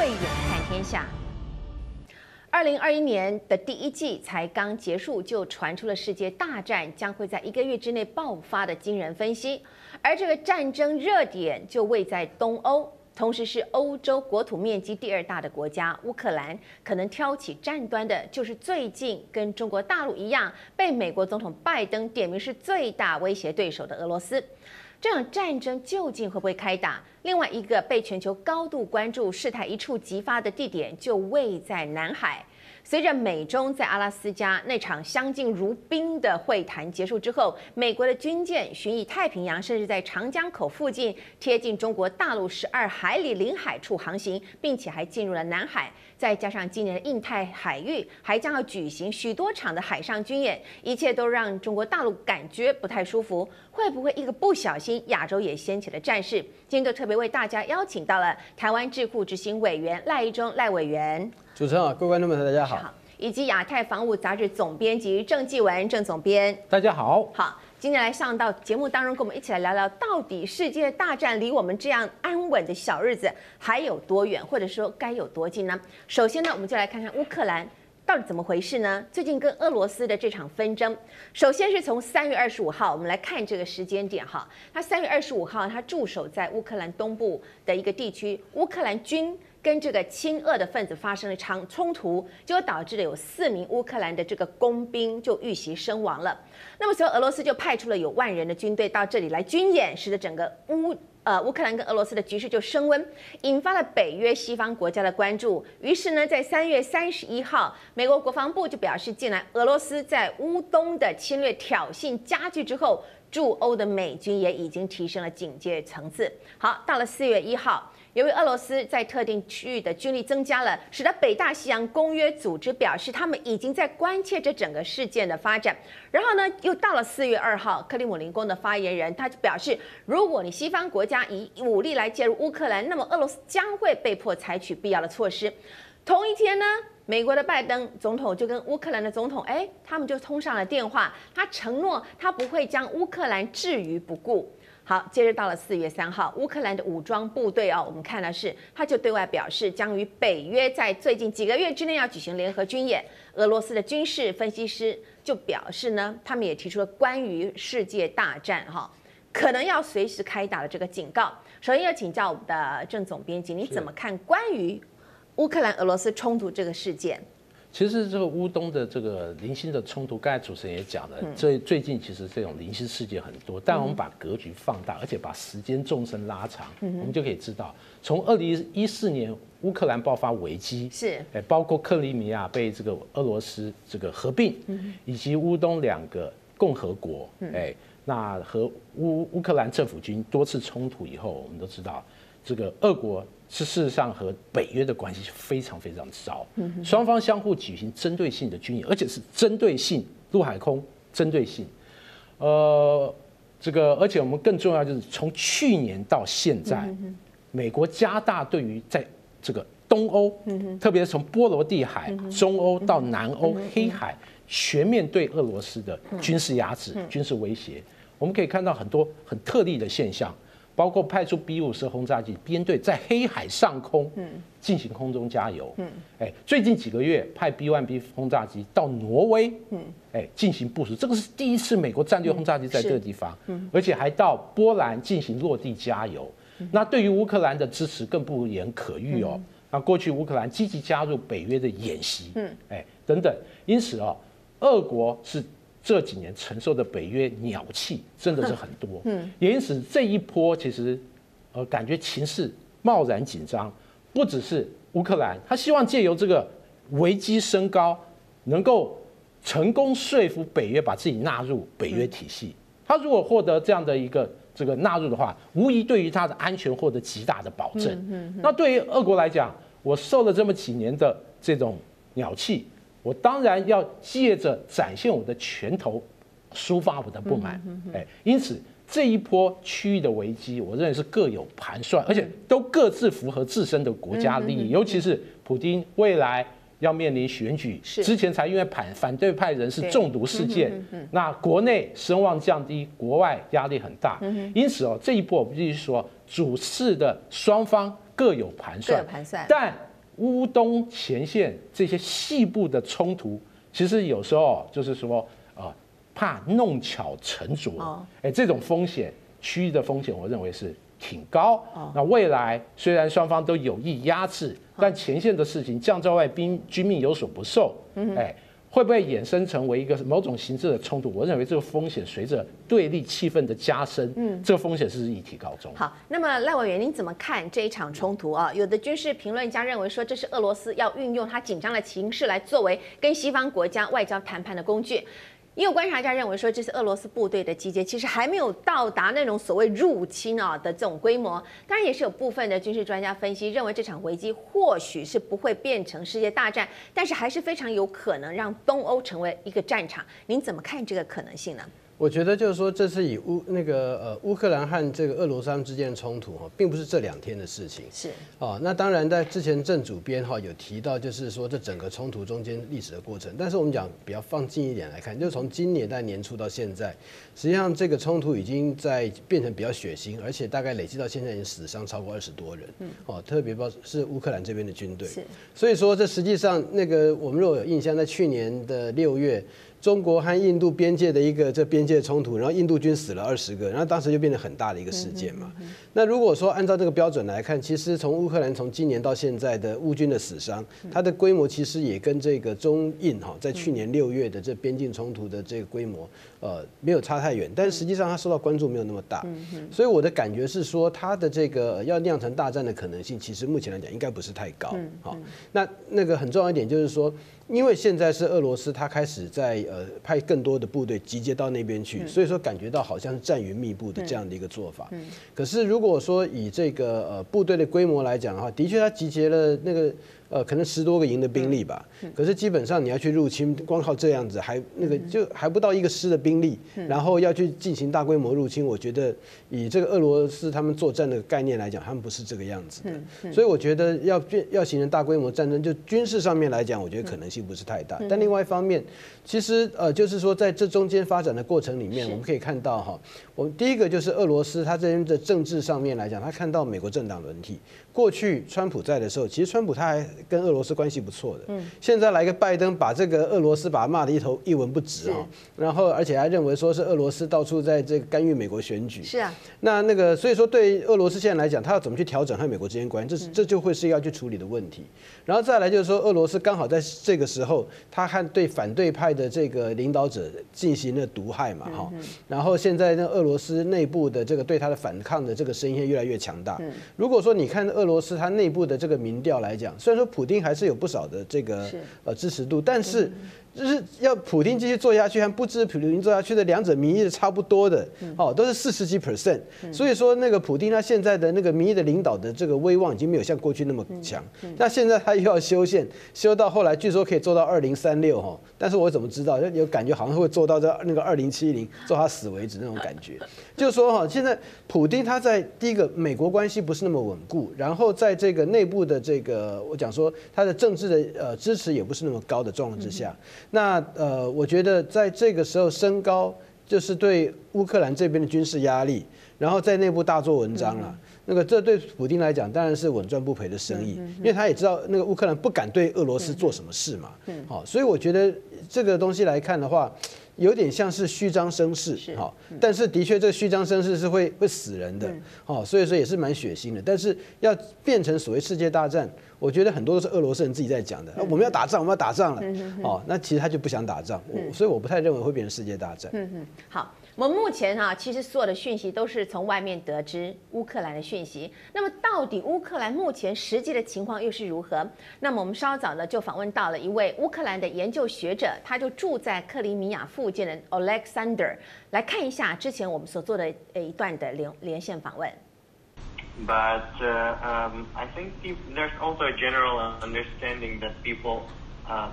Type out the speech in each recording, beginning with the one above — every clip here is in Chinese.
慧眼看天下。二零二一年的第一季才刚结束，就传出了世界大战将会在一个月之内爆发的惊人分析，而这个战争热点就位在东欧，同时是欧洲国土面积第二大的国家乌克兰，可能挑起战端的就是最近跟中国大陆一样被美国总统拜登点名是最大威胁对手的俄罗斯。这场战争究竟会不会开打？另外一个被全球高度关注、事态一触即发的地点，就位在南海。随着美中在阿拉斯加那场相敬如宾的会谈结束之后，美国的军舰巡弋太平洋，甚至在长江口附近贴近中国大陆十二海里领海处航行，并且还进入了南海。再加上今年的印太海域还将要举行许多场的海上军演，一切都让中国大陆感觉不太舒服。会不会一个不小心，亚洲也掀起了战事？今天就特别为大家邀请到了台湾智库执行委员赖一中赖委员。主持人好，各位观众们，大家好。好，以及亚太防务杂志总编辑郑继文郑总编，大家好。好，今天来上到节目当中，跟我们一起来聊聊，到底世界大战离我们这样安稳的小日子还有多远，或者说该有多近呢？首先呢，我们就来看看乌克兰到底怎么回事呢？最近跟俄罗斯的这场纷争，首先是从三月二十五号，我们来看这个时间点哈，他三月二十五号，他驻守在乌克兰东部的一个地区，乌克兰军。跟这个亲俄的分子发生了场冲突，结果导致了有四名乌克兰的这个工兵就遇袭身亡了。那么，随后俄罗斯就派出了有万人的军队到这里来军演，使得整个乌呃乌克兰跟俄罗斯的局势就升温，引发了北约西方国家的关注。于是呢，在三月三十一号，美国国防部就表示，近来俄罗斯在乌东的侵略挑衅加剧之后，驻欧的美军也已经提升了警戒层次。好，到了四月一号。由于俄罗斯在特定区域的军力增加了，使得北大西洋公约组织表示他们已经在关切着整个事件的发展。然后呢，又到了四月二号，克里姆林宫的发言人他就表示，如果你西方国家以武力来介入乌克兰，那么俄罗斯将会被迫采取必要的措施。同一天呢，美国的拜登总统就跟乌克兰的总统，哎，他们就通上了电话，他承诺他不会将乌克兰置于不顾。好，接着到了四月三号，乌克兰的武装部队哦，我们看的是，他就对外表示将与北约在最近几个月之内要举行联合军演。俄罗斯的军事分析师就表示呢，他们也提出了关于世界大战哈，可能要随时开打的这个警告。首先要请教我们的郑总编辑，你怎么看关于乌克兰俄罗斯冲突这个事件？其实这个乌东的这个零星的冲突，刚才主持人也讲了，最最近其实这种零星事件很多，但我们把格局放大，而且把时间纵深拉长，我们就可以知道，从二零一四年乌克兰爆发危机，是，哎，包括克里米亚被这个俄罗斯这个合并，以及乌东两个共和国，哎，那和乌乌克兰政府军多次冲突以后，我们都知道这个俄国。是事实上和北约的关系非常非常糟，双方相互举行针对性的军演，而且是针对性陆海空针对性。呃，这个而且我们更重要就是从去年到现在，美国加大对于在这个东欧，特别是从波罗的海、中欧到南欧、黑海，全面对俄罗斯的军事压制、军事威胁。我们可以看到很多很特例的现象。包括派出 B 五十轰炸机编队在黑海上空进行空中加油，哎，最近几个月派 B one B 轰炸机到挪威，哎，进行部署，这个是第一次美国战略轰炸机在这个地方，而且还到波兰进行落地加油。那对于乌克兰的支持更不言可喻哦。那过去乌克兰积极加入北约的演习，哎，等等，因此哦，俄国是。这几年承受的北约鸟气真的是很多，嗯，也因此这一波其实，呃，感觉情势贸然紧张，不只是乌克兰，他希望借由这个危机升高，能够成功说服北约把自己纳入北约体系。他如果获得这样的一个这个纳入的话，无疑对于他的安全获得极大的保证。那对于俄国来讲，我受了这么几年的这种鸟气。我当然要借着展现我的拳头，抒发我的不满。哎，因此这一波区域的危机，我认为是各有盘算，而且都各自符合自身的国家利益。尤其是普京未来要面临选举，之前才因为反反对派人士中毒事件，那国内声望降低，国外压力很大。因此哦，这一波我必须说，主事的双方各有盘算，但乌东前线这些细部的冲突，其实有时候就是说，啊，怕弄巧成拙，哎，这种风险，区域的风险，我认为是挺高。那未来虽然双方都有意压制，但前线的事情，将在外兵军命有所不受，哎。会不会衍生成为一个某种形式的冲突？我认为这个风险随着对立气氛的加深，嗯，这个风险是日益提高中。好，那么赖委员，您怎么看这一场冲突啊？有的军事评论家认为说，这是俄罗斯要运用它紧张的情势来作为跟西方国家外交谈判的工具。也有观察家认为说，这次俄罗斯部队的集结，其实还没有到达那种所谓入侵啊的这种规模。当然，也是有部分的军事专家分析认为，这场危机或许是不会变成世界大战，但是还是非常有可能让东欧成为一个战场。您怎么看这个可能性呢？我觉得就是说，这次以乌那个呃乌克兰和这个俄罗斯之间的冲突哈，并不是这两天的事情。是哦，那当然在之前正主编哈有提到，就是说这整个冲突中间历史的过程。但是我们讲比较放近一点来看，就是从今年在年初到现在，实际上这个冲突已经在变成比较血腥，而且大概累计到现在已经死伤超过二十多人。嗯哦，特别包是乌克兰这边的军队。是，所以说这实际上那个我们如果有印象，在去年的六月。中国和印度边界的一个这边界冲突，然后印度军死了二十个，然后当时就变得很大的一个事件嘛。那如果说按照这个标准来看，其实从乌克兰从今年到现在的乌军的死伤，它的规模其实也跟这个中印哈在去年六月的这边境冲突的这个规模呃没有差太远，但是实际上它受到关注没有那么大。所以我的感觉是说，它的这个要酿成大战的可能性，其实目前来讲应该不是太高。好，那那个很重要一点就是说。因为现在是俄罗斯，他开始在呃派更多的部队集结到那边去，所以说感觉到好像是战云密布的这样的一个做法。可是如果说以这个呃部队的规模来讲的话，的确他集结了那个。呃，可能十多个营的兵力吧，可是基本上你要去入侵，光靠这样子还那个就还不到一个师的兵力，然后要去进行大规模入侵，我觉得以这个俄罗斯他们作战的概念来讲，他们不是这个样子的，所以我觉得要要形成大规模战争，就军事上面来讲，我觉得可能性不是太大。但另外一方面，其实呃，就是说在这中间发展的过程里面，我们可以看到哈，我们第一个就是俄罗斯他这边的政治上面来讲，他看到美国政党轮替。过去川普在的时候，其实川普他还跟俄罗斯关系不错的。嗯。现在来个拜登，把这个俄罗斯把他骂的一头一文不值啊。然后，而且还认为说是俄罗斯到处在这个干预美国选举。是啊。那那个，所以说对俄罗斯现在来讲，他要怎么去调整和美国之间关系，这这就会是要去处理的问题。然后再来就是说，俄罗斯刚好在这个时候，他和对反对派的这个领导者进行了毒害嘛，哈。然后现在那俄罗斯内部的这个对他的反抗的这个声音越来越强大。如果说你看俄罗斯它内部的这个民调来讲，虽然说普丁还是有不少的这个呃支持度，但是。就是要普丁继续做下去，和不支持普丁做下去的两者民意是差不多的，哦，都是四十几 percent。所以说，那个普丁他现在的那个民意的领导的这个威望已经没有像过去那么强。那现在他又要修宪，修到后来据说可以做到二零三六哈，但是我怎么知道？有感觉好像会做到这那个二零七零，做他死为止那种感觉。就是说哈，现在普丁他在第一个美国关系不是那么稳固，然后在这个内部的这个我讲说他的政治的呃支持也不是那么高的状况之下。那呃，我觉得在这个时候升高，就是对乌克兰这边的军事压力，然后在内部大做文章了。那个这对普京来讲当然是稳赚不赔的生意，因为他也知道那个乌克兰不敢对俄罗斯做什么事嘛。好，所以我觉得这个东西来看的话，有点像是虚张声势。好，但是的确这个虚张声势是会会死人的。好，所以说也是蛮血腥的。但是要变成所谓世界大战。我觉得很多都是俄罗斯人自己在讲的，我们要打仗，我们要打仗了，哦，那其实他就不想打仗，所以我不太认为会变成世界大战。嗯嗯，好，我们目前哈，其实所有的讯息都是从外面得知乌克兰的讯息，那么到底乌克兰目前实际的情况又是如何？那么我们稍早呢就访问到了一位乌克兰的研究学者，他就住在克里米亚附近的 Alexander，来看一下之前我们所做的呃一段的连连线访问。But uh, um, I think there's also a general understanding that people uh,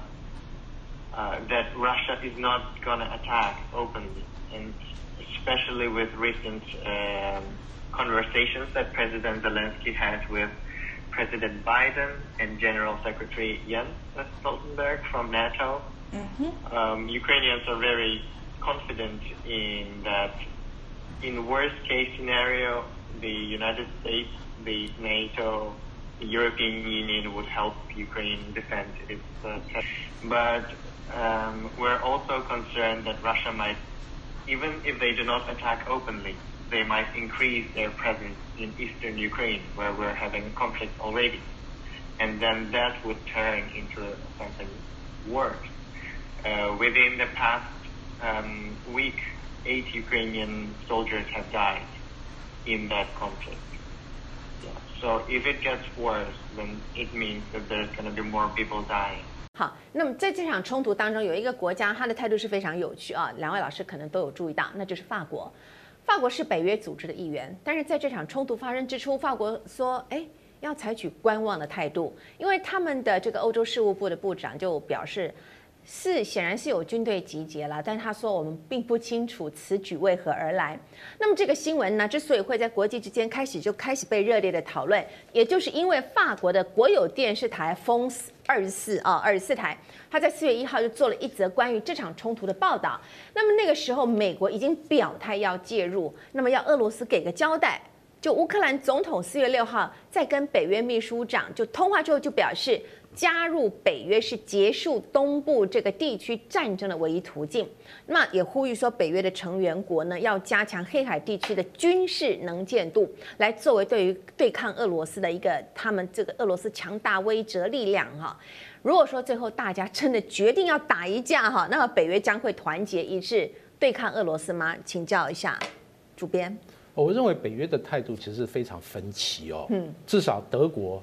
uh, that Russia is not going to attack openly, and especially with recent um, conversations that President Zelensky had with President Biden and General Secretary Jens Stoltenberg from NATO. Mm-hmm. Um, Ukrainians are very confident in that, in worst case scenario, the United States, the NATO, the European Union would help Ukraine defend its uh, but um, we're also concerned that Russia might, even if they do not attack openly, they might increase their presence in eastern Ukraine, where we're having conflict already. And then that would turn into something worse. Uh, within the past um, week, eight Ukrainian soldiers have died in that conflict. Yeah. So if it gets worse, then it means that there's going to be more people dying. 好，那么在这场冲突当中，有一个国家，它的态度是非常有趣啊。两位老师可能都有注意到，那就是法国。法国是北约组织的一员，但是在这场冲突发生之初，法国说，哎，要采取观望的态度，因为他们的这个欧洲事务部的部长就表示。是，显然是有军队集结了，但是他说我们并不清楚此举为何而来。那么这个新闻呢，之所以会在国际之间开始就开始被热烈的讨论，也就是因为法国的国有电视台 France 二十四啊二十四台，他在四月一号就做了一则关于这场冲突的报道。那么那个时候，美国已经表态要介入，那么要俄罗斯给个交代。就乌克兰总统四月六号在跟北约秘书长就通话之后就表示。加入北约是结束东部这个地区战争的唯一途径。那也呼吁说，北约的成员国呢要加强黑海地区的军事能见度，来作为对于对抗俄罗斯的一个他们这个俄罗斯强大威慑力量哈。如果说最后大家真的决定要打一架哈，那么北约将会团结一致对抗俄罗斯吗？请教一下主编。我认为北约的态度其实非常分歧哦。嗯，至少德国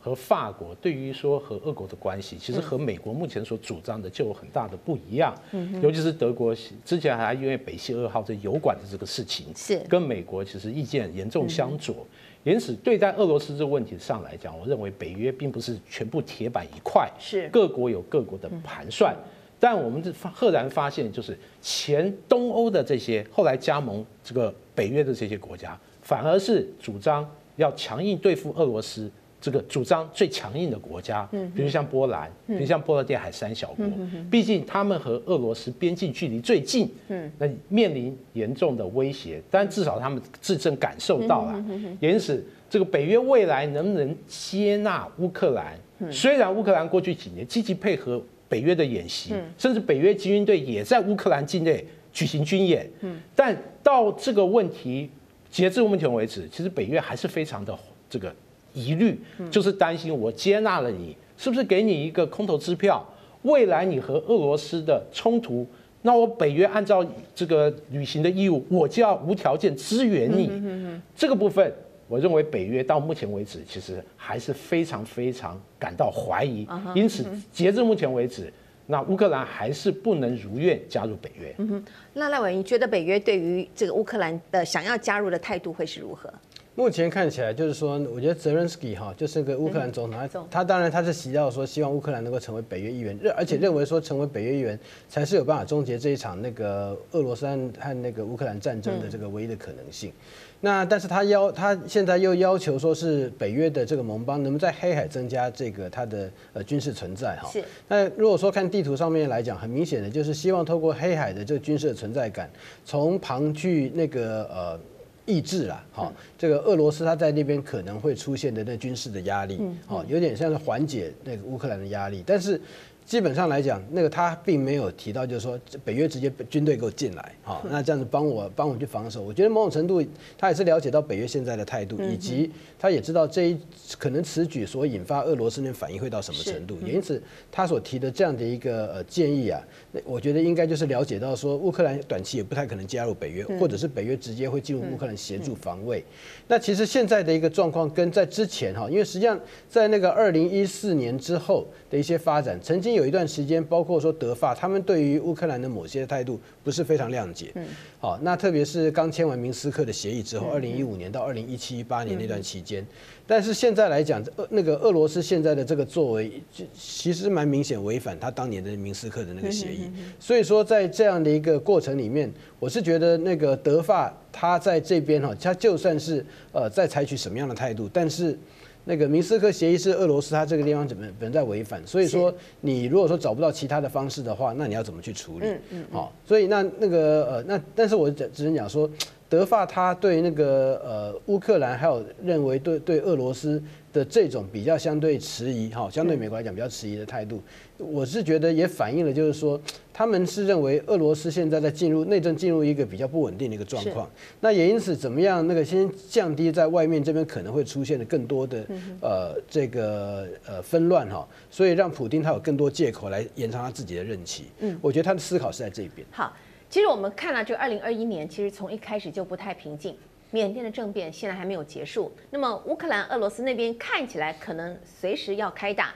和法国对于说和俄国的关系，其实和美国目前所主张的就有很大的不一样。嗯，尤其是德国之前还因为北溪二号这油管的这个事情，是跟美国其实意见严重相左。因此，对待俄罗斯这个问题上来讲，我认为北约并不是全部铁板一块，是各国有各国的盘算。但我们赫然发现，就是前东欧的这些后来加盟这个北约的这些国家，反而是主张要强硬对付俄罗斯这个主张最强硬的国家，比如像波兰，比如像波罗的海三小国，毕竟他们和俄罗斯边境距离最近，那面临严重的威胁，但至少他们自身感受到了，因此这个北约未来能不能接纳乌克兰？虽然乌克兰过去几年积极配合。北约的演习，甚至北约军队也在乌克兰境内举行军演。但到这个问题，截至目前为止，其实北约还是非常的这个疑虑，就是担心我接纳了你，是不是给你一个空头支票？未来你和俄罗斯的冲突，那我北约按照这个履行的义务，我就要无条件支援你。这个部分。我认为北约到目前为止，其实还是非常非常感到怀疑。因此，截至目前为止，那乌克兰还是不能如愿加入北约。嗯哼，那赖委员，你觉得北约对于这个乌克兰的想要加入的态度会是如何？目前看起来就是说，我觉得泽连斯基哈就是个乌克兰总统，他他当然他是提到说希望乌克兰能够成为北约一员，而且认为说成为北约一员才是有办法终结这一场那个俄罗斯和那个乌克兰战争的这个唯一的可能性。那但是他要他现在又要求说是北约的这个盟邦能不能在黑海增加这个他的呃军事存在哈？是。那如果说看地图上面来讲，很明显的就是希望透过黑海的这个军事的存在感，从旁去那个呃抑制啦，好，这个俄罗斯他在那边可能会出现的那军事的压力，好，有点像是缓解那个乌克兰的压力，但是。基本上来讲，那个他并没有提到，就是说北约直接军队给我进来，好，那这样子帮我帮我去防守。我觉得某种程度他也是了解到北约现在的态度，以及他也知道这一可能此举所引发俄罗斯那反应会到什么程度，也因此他所提的这样的一个呃建议啊，那我觉得应该就是了解到说乌克兰短期也不太可能加入北约，或者是北约直接会进入乌克兰协助防卫。那其实现在的一个状况跟在之前哈，因为实际上在那个二零一四年之后的一些发展，曾经。有一段时间，包括说德法，他们对于乌克兰的某些态度不是非常谅解。嗯，好，那特别是刚签完明斯克的协议之后，二零一五年到二零一七一八年那段期间，但是现在来讲，俄那个俄罗斯现在的这个作为，其实蛮明显违反他当年的明斯克的那个协议。所以说，在这样的一个过程里面，我是觉得那个德法他在这边哈，他就算是呃在采取什么样的态度，但是。那个明斯克协议是俄罗斯，他这个地方怎么本在违反，所以说你如果说找不到其他的方式的话，那你要怎么去处理？嗯嗯。好，所以那那个呃那，但是我只只能讲说，德法他对那个呃乌克兰还有认为对对俄罗斯的这种比较相对迟疑哈，相对美国来讲比较迟疑的态度，我是觉得也反映了就是说他们是认为俄罗斯现在在进入内政进入一个比较不稳定的一个状况，那也因此怎么样那个先降低在外面这边可能会出现的更多的呃这个呃纷乱哈，所以让普丁他有更多借口来延长他自己的任期。嗯，我觉得他的思考是在这边。好。其实我们看到，这二零二一年，其实从一开始就不太平静。缅甸的政变现在还没有结束，那么乌克兰、俄罗斯那边看起来可能随时要开打，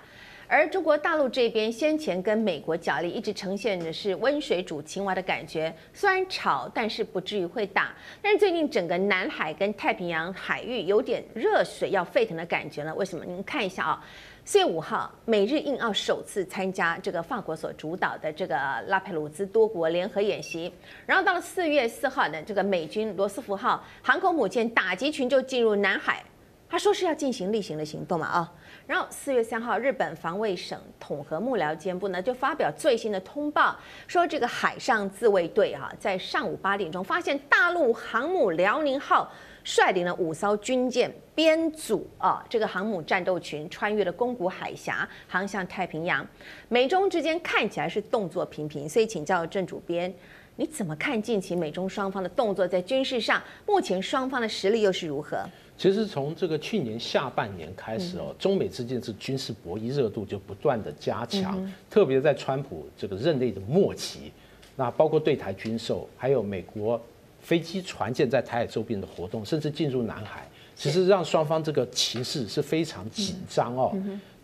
而中国大陆这边先前跟美国角力，一直呈现的是温水煮青蛙的感觉，虽然吵，但是不至于会打。但是最近整个南海跟太平洋海域有点热水要沸腾的感觉了，为什么？你们看一下啊。四月五号，美日印澳首次参加这个法国所主导的这个拉佩鲁兹多国联合演习。然后到了四月四号呢，这个美军罗斯福号航空母舰打击群就进入南海，他说是要进行例行的行动嘛啊。然后四月三号，日本防卫省统合幕僚监部呢就发表最新的通报，说这个海上自卫队哈在上午八点钟发现大陆航母辽宁号。率领了五艘军舰编组啊，这个航母战斗群穿越了宫古海峡，航向太平洋。美中之间看起来是动作频频，所以请教郑主编，你怎么看近期美中双方的动作在军事上？目前双方的实力又是如何？其实从这个去年下半年开始哦，中美之间是军事博弈热度就不断的加强，特别在川普这个任内的末期，那包括对台军售，还有美国。飞机、船舰在台海周边的活动，甚至进入南海，其实让双方这个情势是非常紧张哦。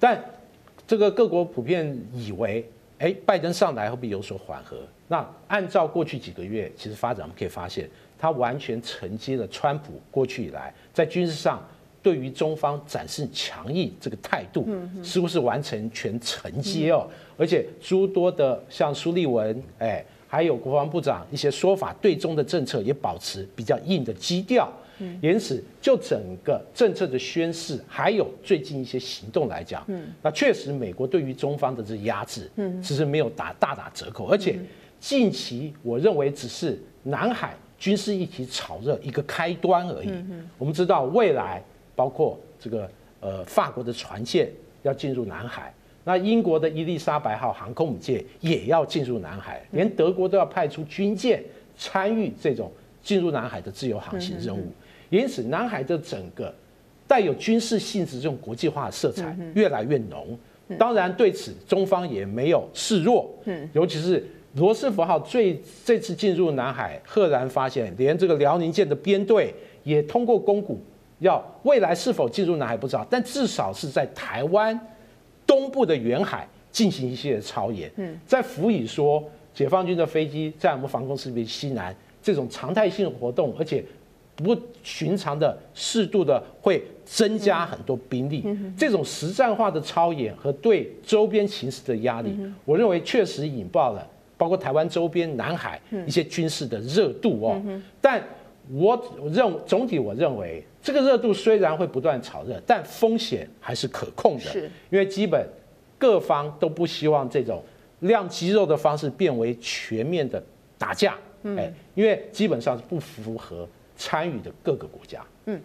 但这个各国普遍以为，哎，拜登上来会不会有所缓和？那按照过去几个月其实发展，我们可以发现，他完全承接了川普过去以来在军事上对于中方展示强硬这个态度，似乎是完成全承接哦。而且诸多的像苏利文，哎。还有国防部长一些说法，对中的政策也保持比较硬的基调。因此，就整个政策的宣示，还有最近一些行动来讲，那确实美国对于中方的这压制，其实没有打大打折扣。而且近期我认为只是南海军事议题炒热一个开端而已。我们知道未来包括这个呃法国的船舰要进入南海。那英国的伊丽莎白号航空母舰也要进入南海，连德国都要派出军舰参与这种进入南海的自由航行任务。因此，南海的整个带有军事性质这种国际化的色彩越来越浓。当然，对此中方也没有示弱。尤其是罗斯福号最这次进入南海，赫然发现连这个辽宁舰的编队也通过公股，要未来是否进入南海不知道，但至少是在台湾。东部的远海进行一些的操演，在辅以说解放军的飞机在我们防空识别西南这种常态性活动，而且不寻常的适度的会增加很多兵力，这种实战化的操演和对周边形势的压力，我认为确实引爆了包括台湾周边南海一些军事的热度哦。但我认总体我认为。这个热度虽然会不断炒热，但风险还是可控的。是，因为基本各方都不希望这种亮肌肉的方式变为全面的打架。哎，因为基本上是不符合参与的各个国家。嗯，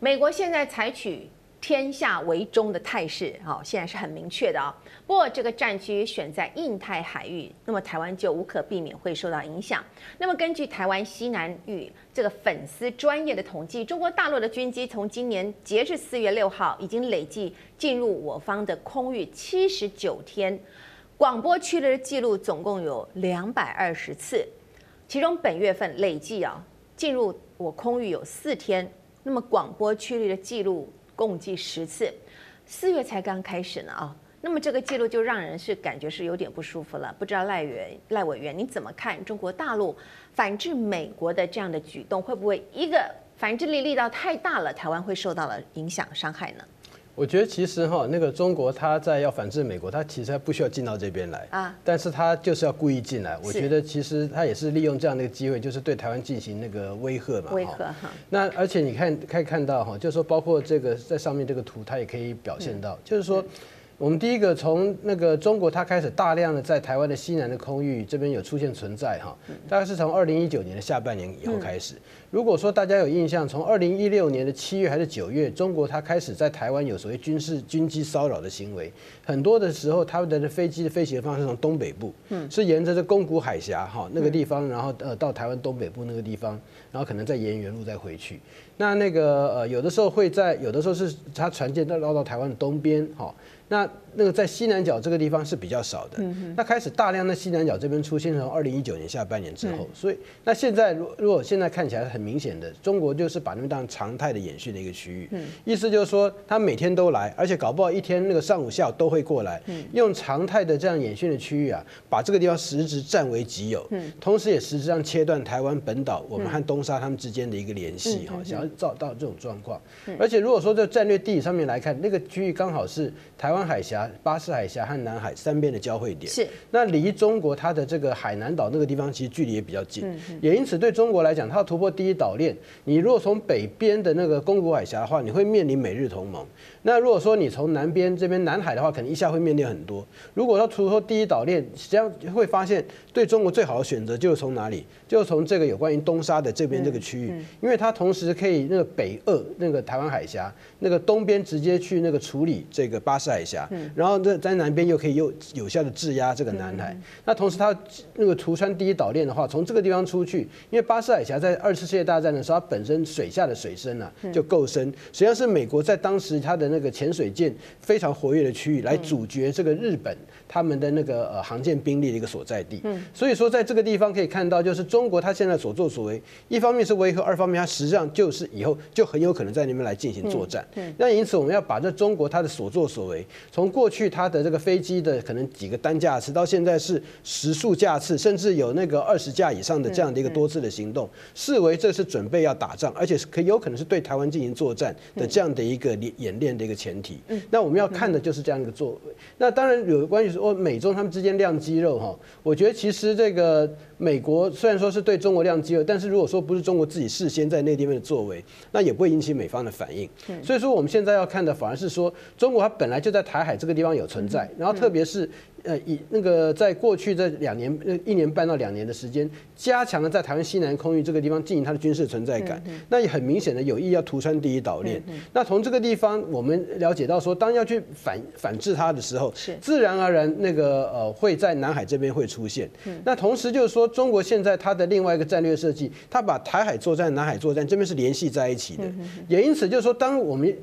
美国现在采取。天下为中的态势，好，现在是很明确的啊。不过这个战区选在印太海域，那么台湾就无可避免会受到影响。那么根据台湾西南域这个粉丝专业的统计，中国大陆的军机从今年截至四月六号，已经累计进入我方的空域七十九天，广播区的记录总共有两百二十次，其中本月份累计啊进入我空域有四天，那么广播驱离的记录。共计十次，四月才刚开始呢啊，那么这个记录就让人是感觉是有点不舒服了。不知道赖员赖委员你怎么看中国大陆反制美国的这样的举动，会不会一个反制力力道太大了，台湾会受到了影响伤害呢？我觉得其实哈，那个中国他在要反制美国，他其实他不需要进到这边来啊，但是他就是要故意进来。我觉得其实他也是利用这样的一个机会，就是对台湾进行那个威吓嘛。威吓哈。那而且你看可以看到哈，就是说包括这个在上面这个图，它也可以表现到，就是说我们第一个从那个中国，它开始大量的在台湾的西南的空域这边有出现存在哈，大概是从二零一九年的下半年以后开始。如果说大家有印象，从二零一六年的七月还是九月，中国它开始在台湾有所谓军事军机骚扰的行为，很多的时候他们的飞机的飞行方式从东北部，嗯是沿着这宫古海峡哈那个地方，然后呃到台湾东北部那个地方，然后可能再沿原路再回去。那那个呃有的时候会在有的时候是它船舰绕到台湾的东边哈。那那个在西南角这个地方是比较少的，那开始大量的西南角这边出现，从二零一九年下半年之后，所以那现在如如果现在看起来很明显的，中国就是把那边当常态的演训的一个区域，意思就是说他每天都来，而且搞不好一天那个上午下午都会过来，用常态的这样演训的区域啊，把这个地方实质占为己有，同时也实质上切断台湾本岛我们和东沙他们之间的一个联系哈，想要造到这种状况，而且如果说在战略地理上面来看，那个区域刚好是台湾。海峡、巴士海峡和南海三边的交汇点，是。那离中国它的这个海南岛那个地方，其实距离也比较近，也因此对中国来讲，它要突破第一岛链，你如果从北边的那个宫古海峡的话，你会面临美日同盟。那如果说你从南边这边南海的话，可能一下会面临很多。如果要突破第一岛链，实际上会发现对中国最好的选择就是从哪里？就是从这个有关于东沙的这边这个区域，因为它同时可以那个北扼那个台湾海峡，那个东边直接去那个处理这个巴士海峡，然后在在南边又可以有有效的制压这个南海。那同时它那个图穿第一岛链的话，从这个地方出去，因为巴士海峡在二次世界大战的时候，它本身水下的水深啊就够深，实际上是美国在当时它的。那个潜水舰非常活跃的区域，来阻绝这个日本他们的那个呃航舰兵力的一个所在地。嗯所以说在这个地方可以看到，就是中国它现在所作所为，一方面是维和，二方面它实际上就是以后就很有可能在那边来进行作战。嗯那因此我们要把这中国它的所作所为，从过去它的这个飞机的可能几个单架次，到现在是十数架次，甚至有那个二十架以上的这样的一个多次的行动，视为这是准备要打仗，而且是可有可能是对台湾进行作战的这样的一个演练的一个前提，嗯那我们要看的就是这样一个作为。那当然有关于说美中他们之间亮肌肉哈，我觉得其实这个美国虽然说是对中国亮肌肉，但是如果说不是中国自己事先在那地方的作为，那也不会引起美方的反应。所以说我们现在要看的反而是说，中国它本来就在台海这个地方有存在，然后特别是。呃，以那个在过去这两年、呃一年半到两年的时间，加强了在台湾西南空域这个地方进行它的军事存在感，那也很明显的有意要突穿第一岛链。那从这个地方我们了解到说，当要去反反制它的时候，是自然而然那个呃会在南海这边会出现。那同时就是说，中国现在它的另外一个战略设计，它把台海作战、南海作战这边是联系在一起的，也因此就是说，当我们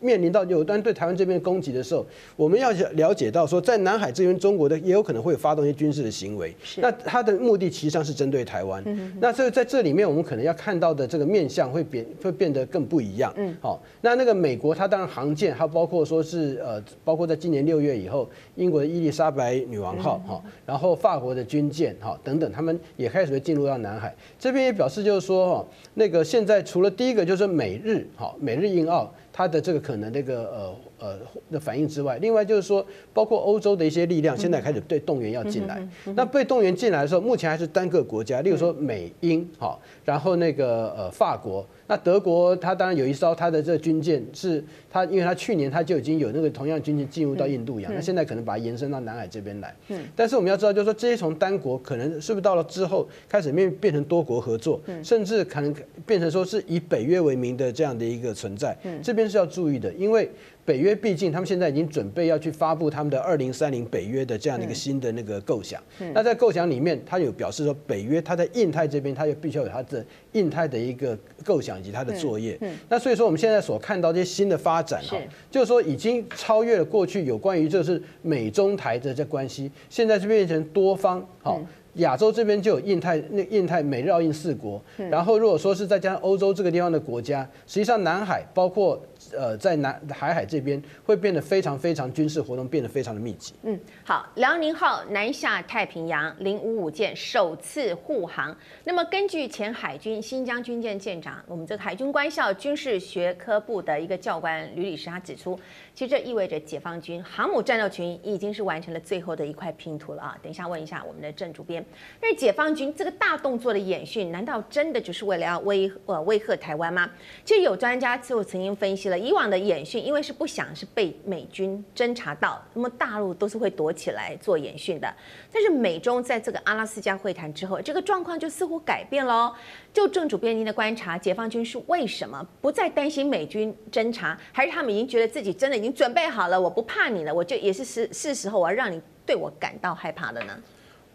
面临到有端对台湾这边攻击的时候，我们要了解到说，在南海这边。中国的也有可能会发动一些军事的行为，那它的目的其实上是针对台湾。那所以在这里面，我们可能要看到的这个面向会变会变得更不一样。嗯，好，那那个美国，它当然航舰，还包括说是呃，包括在今年六月以后，英国的伊丽莎白女王号哈，然后法国的军舰哈等等，他们也开始会进入到南海。这边也表示就是说哈，那个现在除了第一个就是美日哈，美日印澳。它的这个可能那个呃呃的反应之外，另外就是说，包括欧洲的一些力量，现在开始对动员要进来。那被动员进来的时候，目前还是单个国家，例如说美英好，然后那个呃法国。那德国，它当然有一艘它的这个军舰，是它，因为它去年它就已经有那个同样军舰进入到印度洋，那现在可能把它延伸到南海这边来。嗯。但是我们要知道，就是说这些从单国，可能是不是到了之后开始变变成多国合作，甚至可能变成说是以北约为名的这样的一个存在。嗯。这边是要注意的，因为。北约毕竟，他们现在已经准备要去发布他们的二零三零北约的这样的一个新的那个构想。那在构想里面，他有表示说，北约它在印太这边，它就必须要有它的印太的一个构想以及它的作业。那所以说，我们现在所看到这些新的发展哈，就是说已经超越了过去有关于就是美中台的这关系，现在是变成多方哈。亚洲这边就有印太，那印太美日澳印四国，然后如果说是再加上欧洲这个地方的国家，实际上南海包括呃在南海海这边会变得非常非常军事活动变得非常的密集。嗯，好，辽宁号南下太平洋，零五五舰首次护航。那么根据前海军新疆军舰舰长，我们这个海军官校军事学科部的一个教官吕礼时他指出，其实这意味着解放军航母战斗群已经是完成了最后的一块拼图了啊。等一下问一下我们的郑主编。那。解放军这个大动作的演训，难道真的就是为了要威呃威吓台湾吗？其实有专家就曾经分析，以往的演训，因为是不想是被美军侦察到，那么大陆都是会躲起来做演训的。但是美中在这个阿拉斯加会谈之后，这个状况就似乎改变喽。就正主编您的观察，解放军是为什么不再担心美军侦察，还是他们已经觉得自己真的已经准备好了，我不怕你了，我就也是是是时候我要让你对我感到害怕的呢？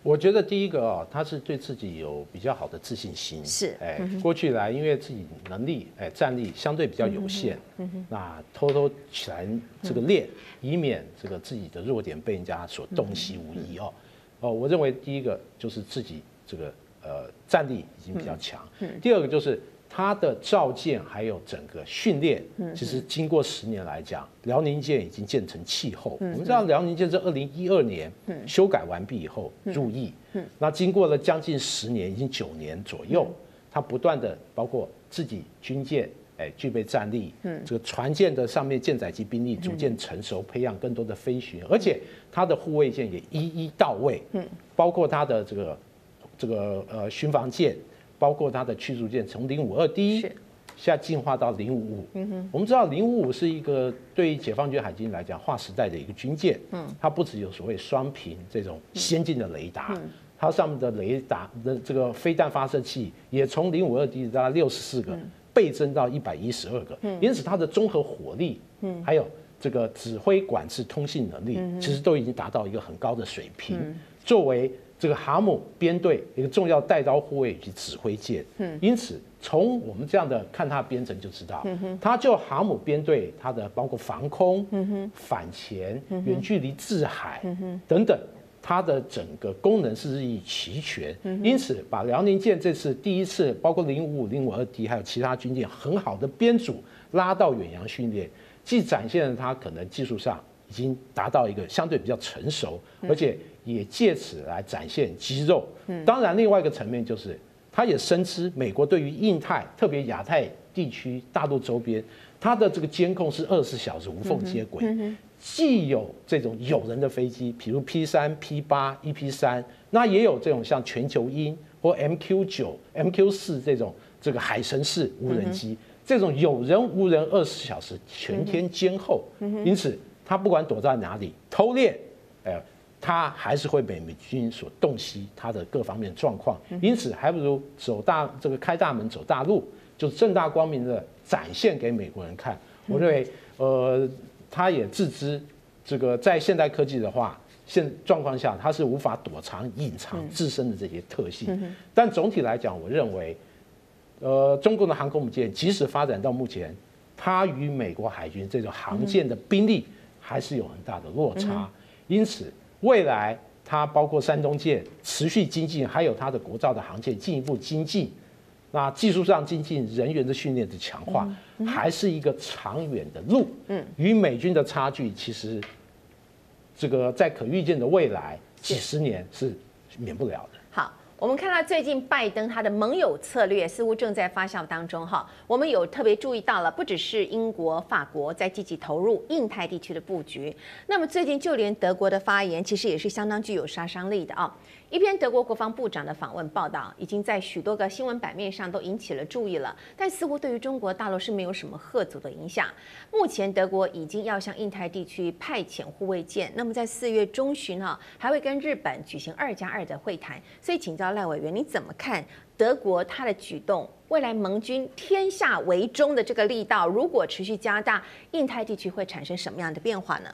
我觉得第一个哦，他是对自己有比较好的自信心。是，哎，过去来因为自己能力哎战力相对比较有限，嗯哼，那偷偷起来这个练，以免这个自己的弱点被人家所洞悉无疑哦。哦，我认为第一个就是自己这个。呃，战力已经比较强。第二个就是他的造舰还有整个训练，其实经过十年来讲，辽宁舰已经建成气候。我们知道辽宁舰在二零一二年修改完毕以后入役，那经过了将近十年，已经九年左右，他不断的包括自己军舰哎具备战力，这个船舰的上面舰载机兵力逐渐成熟，培养更多的飞行，而且它的护卫舰也一一到位，包括它的这个。这个呃巡防舰，包括它的驱逐舰，从零五二 D 现在进化到零五五。嗯哼，我们知道零五五是一个对于解放军海军来讲划时代的一个军舰。嗯，它不只有所谓双屏这种先进的雷达，它上面的雷达的这个飞弹发射器也从零五二 D 到六十四个倍增到一百一十二个。嗯，因此它的综合火力，嗯，还有这个指挥管制通信能力，其实都已经达到一个很高的水平。作为这个航母编队一个重要带刀护卫以及指挥舰，嗯，因此从我们这样的看它编程就知道，它就航母编队它的包括防空、反潜、远距离制海，等等，它的整个功能是日益齐全，嗯，因此把辽宁舰这次第一次包括零五五、零五二 D 还有其他军舰很好的编组拉到远洋训练，既展现了它可能技术上已经达到一个相对比较成熟，而且。也借此来展现肌肉。当然，另外一个层面就是，他也深知美国对于印太，特别亚太地区大陆周边，它的这个监控是二十四小时无缝接轨。既有这种有人的飞机，比如 P 三、P 八、EP 三，那也有这种像全球鹰或 MQ 九、MQ 四这种这个海神式无人机，这种有人无人二十四小时全天监候。因此，他不管躲在哪里偷练，哎。他还是会被美军所洞悉他的各方面状况，因此还不如走大这个开大门走大路，就正大光明的展现给美国人看。我认为，呃，他也自知这个在现代科技的话，现状况下他是无法躲藏隐藏自身的这些特性。但总体来讲，我认为，呃，中共的航空母舰即使发展到目前，它与美国海军这种航舰的兵力还是有很大的落差，因此。未来，它包括山东舰持续精进，还有它的国造的航舰进一步精进，那技术上精进，人员的训练的强化，还是一个长远的路。嗯，与美军的差距，其实这个在可预见的未来几十年是免不了的。好。我们看到最近拜登他的盟友策略似乎正在发酵当中哈，我们有特别注意到了，不只是英国、法国在积极投入印太地区的布局，那么最近就连德国的发言其实也是相当具有杀伤力的啊。一篇德国国防部长的访问报道，已经在许多个新闻版面上都引起了注意了，但似乎对于中国大陆是没有什么贺阻的影响。目前德国已经要向印太地区派遣护卫舰，那么在四月中旬哈，还会跟日本举行二加二的会谈。所以请教赖委员，你怎么看德国他的举动？未来盟军天下为中的这个力道，如果持续加大，印太地区会产生什么样的变化呢？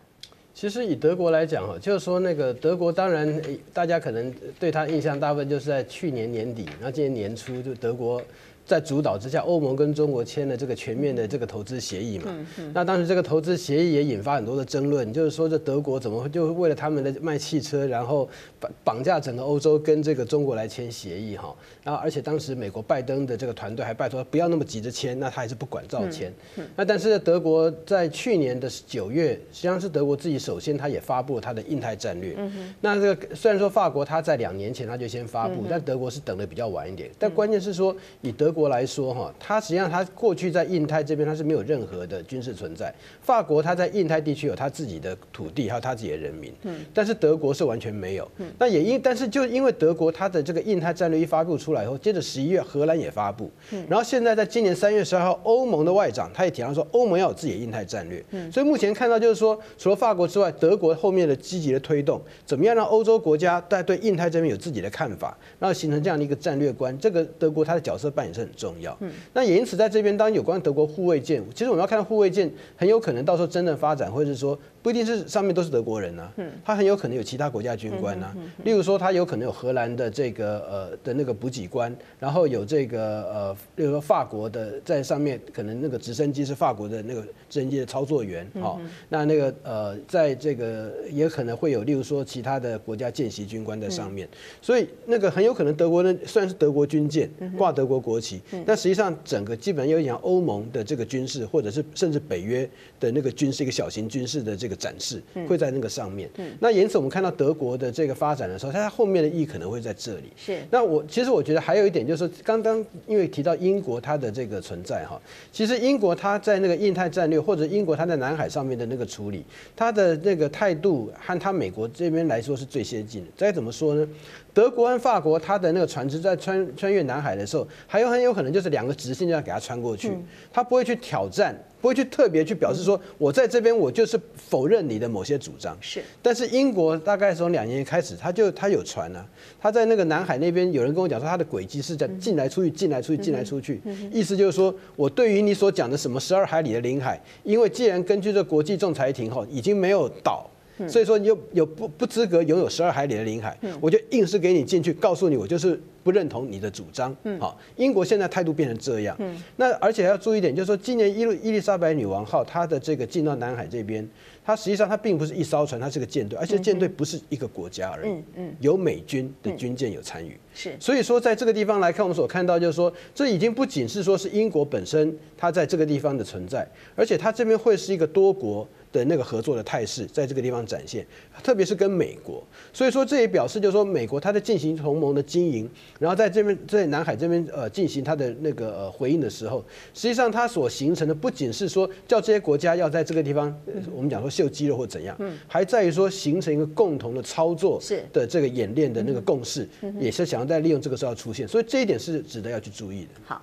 其实以德国来讲哈，就是说那个德国，当然大家可能对他印象大部分就是在去年年底，然后今年年初就德国。在主导之下，欧盟跟中国签了这个全面的这个投资协议嘛。那当时这个投资协议也引发很多的争论，就是说这德国怎么会就为了他们的卖汽车，然后绑绑架整个欧洲跟这个中国来签协议哈？然后而且当时美国拜登的这个团队还拜托不要那么急着签，那他还是不管照签。那但是德国在去年的九月，实际上是德国自己首先他也发布了他的印太战略。那这个虽然说法国他在两年前他就先发布，但德国是等的比较晚一点。但关键是说以德国来说，哈，它实际上它过去在印太这边它是没有任何的军事存在。法国它在印太地区有它自己的土地，还有它自己的人民。嗯。但是德国是完全没有。嗯。那也因，但是就因为德国它的这个印太战略一发布出来以后，接着十一月荷兰也发布。嗯。然后现在在今年三月十二号，欧盟的外长他也提到说，欧盟要有自己的印太战略。嗯。所以目前看到就是说，除了法国之外，德国后面的积极的推动，怎么样让欧洲国家在对印太这边有自己的看法，然后形成这样的一个战略观，这个德国它的角色扮演是很重要。嗯。那也因此在这边，当有关德国护卫舰，其实我们要看到护卫舰很有可能到时候真的发展，或者是说。不一定是上面都是德国人呐、啊，他很有可能有其他国家军官呐、啊，例如说他有可能有荷兰的这个呃的那个补给官，然后有这个呃，例如说法国的在上面可能那个直升机是法国的那个直升机的操作员，好，那那个呃在这个也可能会有例如说其他的国家见习军官在上面，所以那个很有可能德国呢虽然是德国军舰挂德国国旗，但实际上整个基本上有点像欧盟的这个军事，或者是甚至北约的那个军事一个小型军事的这个。展示会在那个上面，嗯，那因此我们看到德国的这个发展的时候，它后面的意义可能会在这里。是，那我其实我觉得还有一点就是，刚刚因为提到英国它的这个存在哈，其实英国它在那个印太战略或者英国它在南海上面的那个处理，它的那个态度和它美国这边来说是最先进的。再怎么说呢？德国和法国它的那个船只在穿穿越南海的时候，还有很有可能就是两个直线这样给它穿过去，它不会去挑战。不会去特别去表示说，我在这边我就是否认你的某些主张。是，但是英国大概从两年开始，它就它有船了，它在那个南海那边，有人跟我讲说，它的轨迹是在进来出去，进来出去，进来出去，意思就是说我对于你所讲的什么十二海里的领海，因为既然根据这国际仲裁庭哈，已经没有岛。所以说你有有不不资格拥有十二海里的领海，我就硬是给你进去，告诉你我就是不认同你的主张。好，英国现在态度变成这样。那而且要注意一点，就是说今年伊伊丽莎白女王号它的这个进到南海这边，它实际上它并不是一艘船，它是个舰队，而且舰队不是一个国家而已，有美军的军舰有参与。是，所以说在这个地方来看，我们所看到就是说，这已经不仅是说是英国本身它在这个地方的存在，而且它这边会是一个多国。的那个合作的态势，在这个地方展现，特别是跟美国，所以说这也表示就是说，美国它在进行同盟的经营，然后在这边在南海这边呃进行它的那个呃回应的时候，实际上它所形成的不仅是说叫这些国家要在这个地方，我们讲说秀肌肉或怎样，还在于说形成一个共同的操作的这个演练的那个共识，也是想要在利用这个时候要出现，所以这一点是值得要去注意的。好。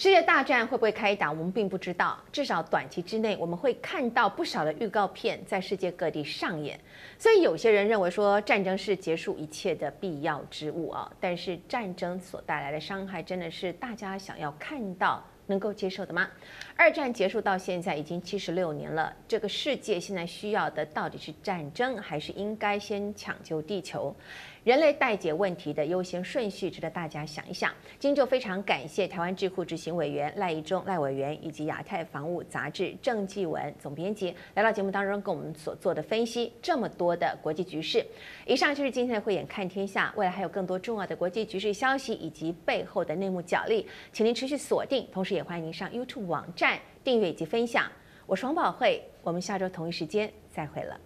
世界大战会不会开打？我们并不知道。至少短期之内，我们会看到不少的预告片在世界各地上演。所以有些人认为说，战争是结束一切的必要之物啊。但是战争所带来的伤害，真的是大家想要看到、能够接受的吗？二战结束到现在已经七十六年了，这个世界现在需要的到底是战争，还是应该先抢救地球？人类待解问题的优先顺序，值得大家想一想。今天就非常感谢台湾智库执行委员赖怡忠赖委员，以及亚太防务杂志郑继文总编辑来到节目当中，跟我们所做的分析这么多的国际局势。以上就是今天的慧眼看天下，未来还有更多重要的国际局势消息以及背后的内幕角力，请您持续锁定，同时也欢迎您上 YouTube 网站订阅以及分享。我是王宝慧我们下周同一时间再会了。